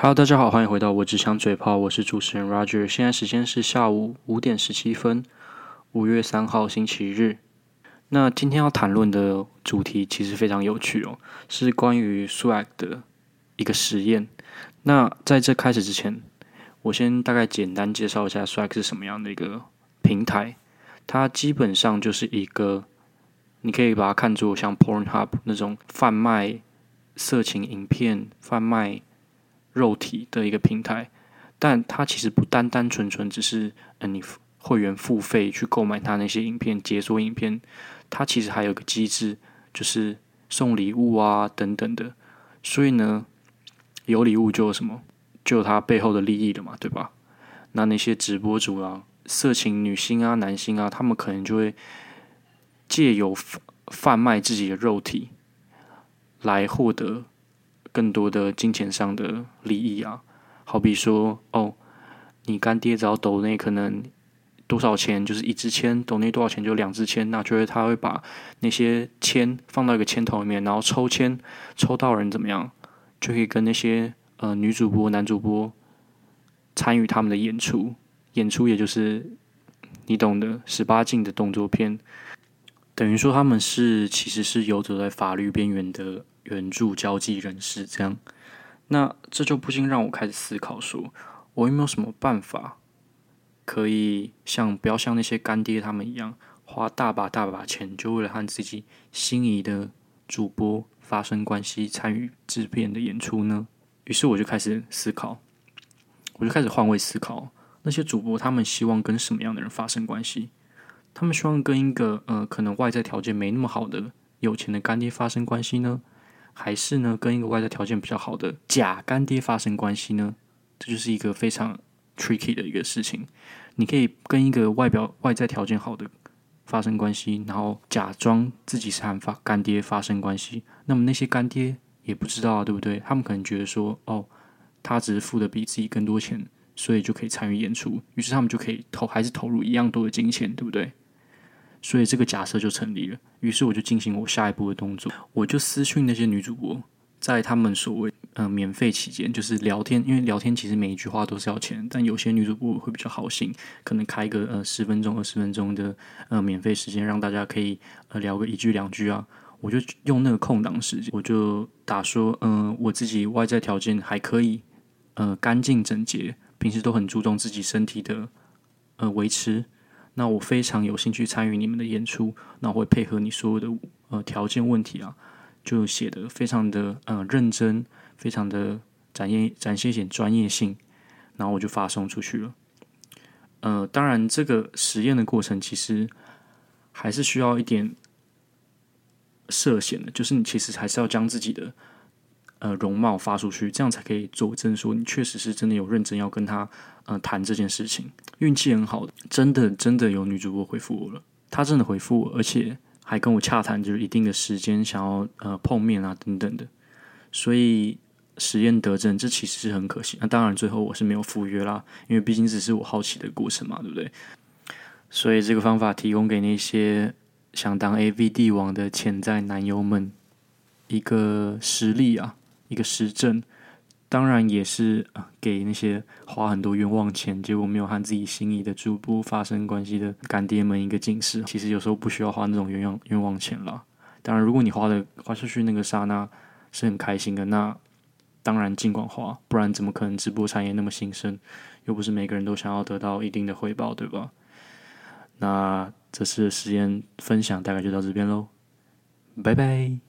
Hello，大家好，欢迎回到我只想嘴炮，我是主持人 Roger。现在时间是下午五点十七分，五月三号星期日。那今天要谈论的主题其实非常有趣哦，是关于 Swag 的一个实验。那在这开始之前，我先大概简单介绍一下 Swag 是什么样的一个平台。它基本上就是一个，你可以把它看作像 Pornhub 那种贩卖色情影片、贩卖。肉体的一个平台，但它其实不单单纯纯只是呃你会员付费去购买它那些影片、解锁影片，它其实还有个机制，就是送礼物啊等等的。所以呢，有礼物就有什么，就有它背后的利益了嘛，对吧？那那些直播主啊、色情女星啊、男星啊，他们可能就会借由贩卖自己的肉体来获得。更多的金钱上的利益啊，好比说哦，你干爹只要抖内可能多少钱，就是一支签，抖内多少钱就两支签，那就是他会把那些签放到一个签筒里面，然后抽签，抽到人怎么样，就可以跟那些呃女主播、男主播参与他们的演出，演出也就是你懂的十八禁的动作片，等于说他们是其实是游走在法律边缘的。援助交际人士这样，那这就不禁让我开始思考说，我有没有什么办法，可以像不要像那些干爹他们一样，花大把大把钱，就为了和自己心仪的主播发生关系，参与制片的演出呢？于是我就开始思考，我就开始换位思考，那些主播他们希望跟什么样的人发生关系？他们希望跟一个呃，可能外在条件没那么好的有钱的干爹发生关系呢？还是呢，跟一个外在条件比较好的假干爹发生关系呢？这就是一个非常 tricky 的一个事情。你可以跟一个外表外在条件好的发生关系，然后假装自己是和发干爹发生关系。那么那些干爹也不知道啊，对不对？他们可能觉得说，哦，他只是付的比自己更多钱，所以就可以参与演出，于是他们就可以投，还是投入一样多的金钱，对不对？所以这个假设就成立了，于是我就进行我下一步的动作，我就私讯那些女主播，在他们所谓呃免费期间，就是聊天，因为聊天其实每一句话都是要钱，但有些女主播会比较好心，可能开个呃十分钟、二十分钟的呃免费时间，让大家可以呃聊个一句两句啊，我就用那个空档时间，我就打说，嗯、我自己外在条件还可以，呃，干净整洁，平时都很注重自己身体的呃维持。那我非常有兴趣参与你们的演出，那我会配合你所有的呃条件问题啊，就写的非常的呃认真，非常的展现展现一点专业性，然后我就发送出去了。呃，当然这个实验的过程其实还是需要一点涉险的，就是你其实还是要将自己的。呃，容貌发出去，这样才可以佐证说你确实是真的有认真要跟他呃谈这件事情。运气很好，真的真的有女主播回复我了，她真的回复我，而且还跟我洽谈，就是一定的时间想要呃碰面啊等等的。所以实验得证，这其实是很可惜。那当然最后我是没有赴约啦，因为毕竟只是我好奇的过程嘛，对不对？所以这个方法提供给那些想当 AV 帝王的潜在男友们一个实例啊。一个实证，当然也是给那些花很多冤枉钱，结果没有和自己心仪的主播发生关系的干爹们一个警示。其实有时候不需要花那种冤枉冤枉钱了。当然，如果你花的花出去那个刹那是很开心的，那当然尽管花，不然怎么可能直播产业那么兴盛？又不是每个人都想要得到一定的回报，对吧？那这次的实验分享大概就到这边喽，拜拜。